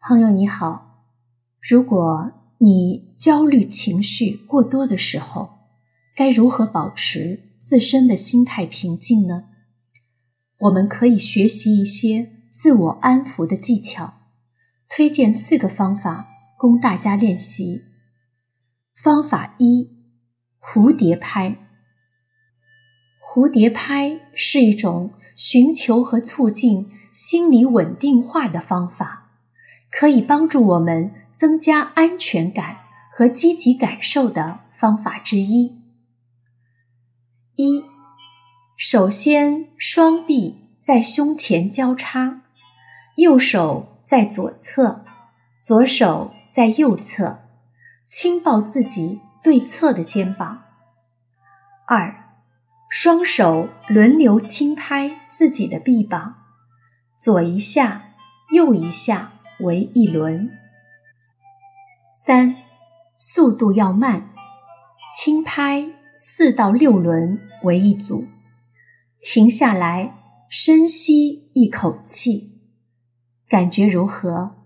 朋友你好，如果你焦虑情绪过多的时候，该如何保持自身的心态平静呢？我们可以学习一些自我安抚的技巧，推荐四个方法供大家练习。方法一：蝴蝶拍。蝴蝶拍是一种寻求和促进心理稳定化的方法。可以帮助我们增加安全感和积极感受的方法之一。一，首先双臂在胸前交叉，右手在左侧，左手在右侧，轻抱自己对侧的肩膀。二，双手轮流轻拍自己的臂膀，左一下，右一下。为一轮，三，速度要慢，轻拍四到六轮为一组，停下来深吸一口气，感觉如何？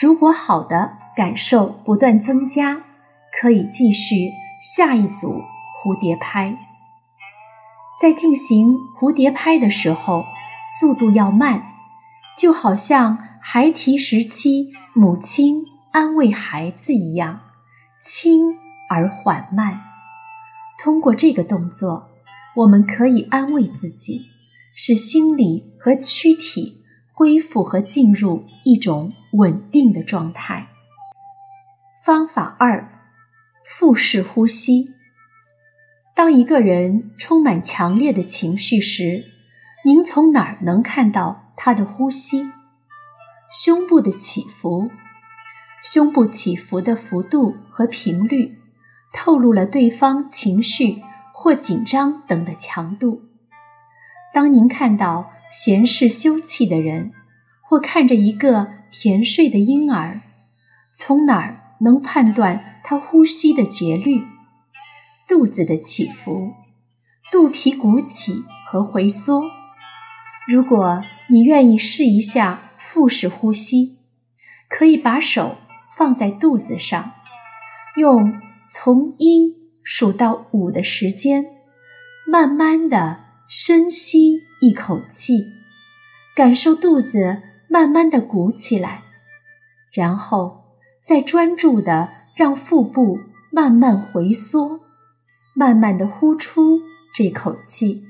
如果好的感受不断增加，可以继续下一组蝴蝶拍。在进行蝴蝶拍的时候，速度要慢，就好像。孩提时期，母亲安慰孩子一样，轻而缓慢。通过这个动作，我们可以安慰自己，使心理和躯体恢复和进入一种稳定的状态。方法二：腹式呼吸。当一个人充满强烈的情绪时，您从哪儿能看到他的呼吸？胸部的起伏，胸部起伏的幅度和频率，透露了对方情绪或紧张等的强度。当您看到闲适休憩的人，或看着一个甜睡的婴儿，从哪儿能判断他呼吸的节律？肚子的起伏，肚皮鼓起和回缩。如果你愿意试一下。腹式呼吸，可以把手放在肚子上，用从一数到五的时间，慢慢的深吸一口气，感受肚子慢慢的鼓起来，然后再专注的让腹部慢慢回缩，慢慢的呼出这口气，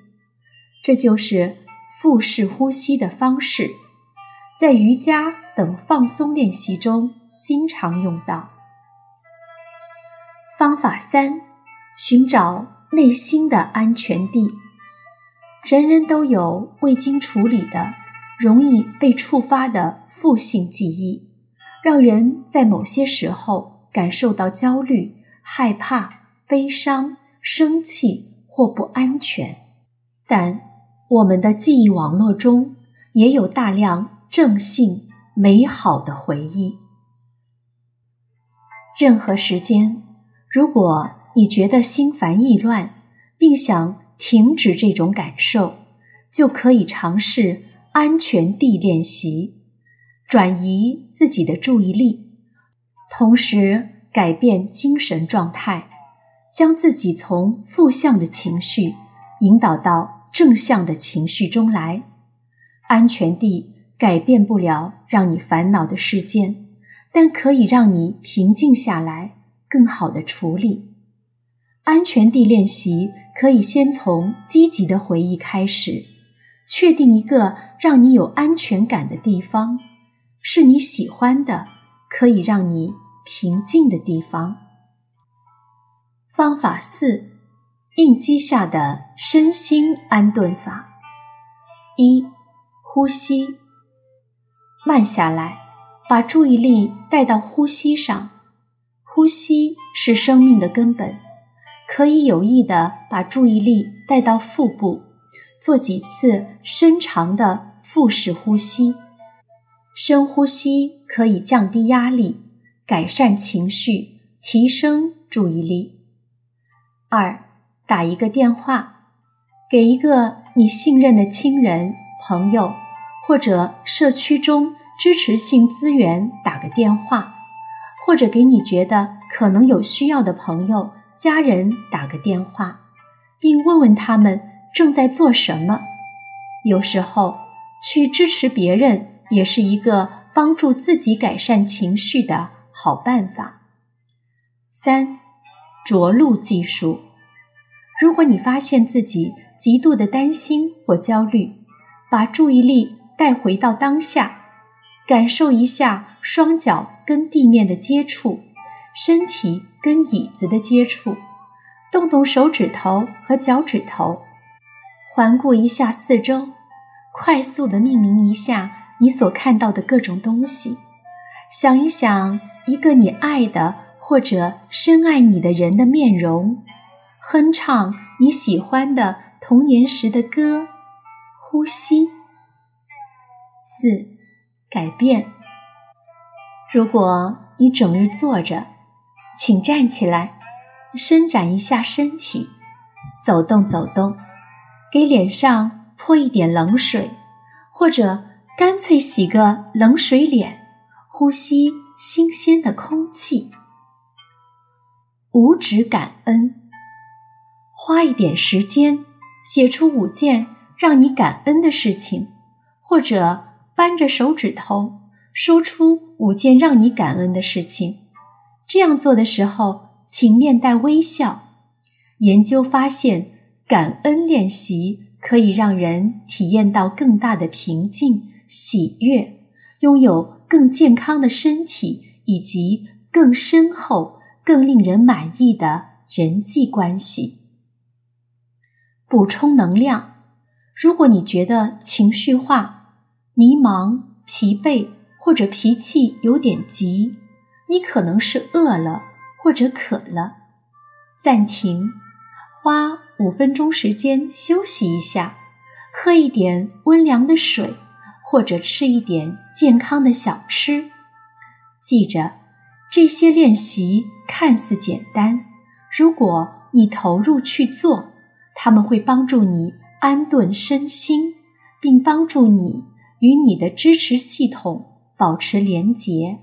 这就是腹式呼吸的方式。在瑜伽等放松练习中经常用到。方法三：寻找内心的安全地。人人都有未经处理的、容易被触发的负性记忆，让人在某些时候感受到焦虑、害怕、悲伤、生气或不安全。但我们的记忆网络中也有大量。正性美好的回忆。任何时间，如果你觉得心烦意乱，并想停止这种感受，就可以尝试安全地练习，转移自己的注意力，同时改变精神状态，将自己从负向的情绪引导到正向的情绪中来。安全地。改变不了让你烦恼的事件，但可以让你平静下来，更好的处理。安全地练习可以先从积极的回忆开始，确定一个让你有安全感的地方，是你喜欢的，可以让你平静的地方。方法四：应激下的身心安顿法。一、呼吸。慢下来，把注意力带到呼吸上。呼吸是生命的根本。可以有意的把注意力带到腹部，做几次深长的腹式呼吸。深呼吸可以降低压力，改善情绪，提升注意力。二，打一个电话，给一个你信任的亲人、朋友。或者社区中支持性资源打个电话，或者给你觉得可能有需要的朋友、家人打个电话，并问问他们正在做什么。有时候，去支持别人也是一个帮助自己改善情绪的好办法。三，着陆技术。如果你发现自己极度的担心或焦虑，把注意力带回到当下。感受一下双脚跟地面的接触，身体跟椅子的接触，动动手指头和脚趾头，环顾一下四周，快速的命名一下你所看到的各种东西，想一想一个你爱的或者深爱你的人的面容，哼唱你喜欢的童年时的歌，呼吸。四。改变。如果你整日坐着，请站起来，伸展一下身体，走动走动，给脸上泼一点冷水，或者干脆洗个冷水脸，呼吸新鲜的空气。五指感恩，花一点时间写出五件让你感恩的事情，或者。扳着手指头，说出五件让你感恩的事情。这样做的时候，请面带微笑。研究发现，感恩练习可以让人体验到更大的平静、喜悦，拥有更健康的身体，以及更深厚、更令人满意的人际关系。补充能量。如果你觉得情绪化，迷茫、疲惫或者脾气有点急，你可能是饿了或者渴了。暂停，花五分钟时间休息一下，喝一点温凉的水，或者吃一点健康的小吃。记着，这些练习看似简单，如果你投入去做，他们会帮助你安顿身心，并帮助你。与你的支持系统保持连结。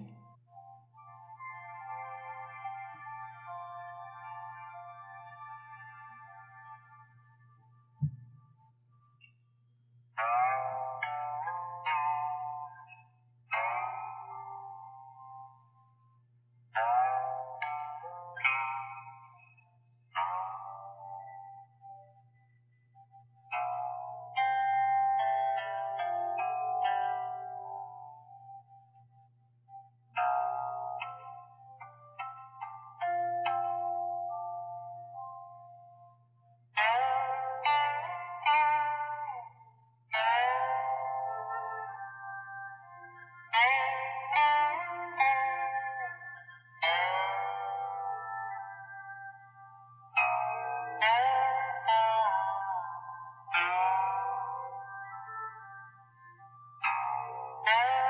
No.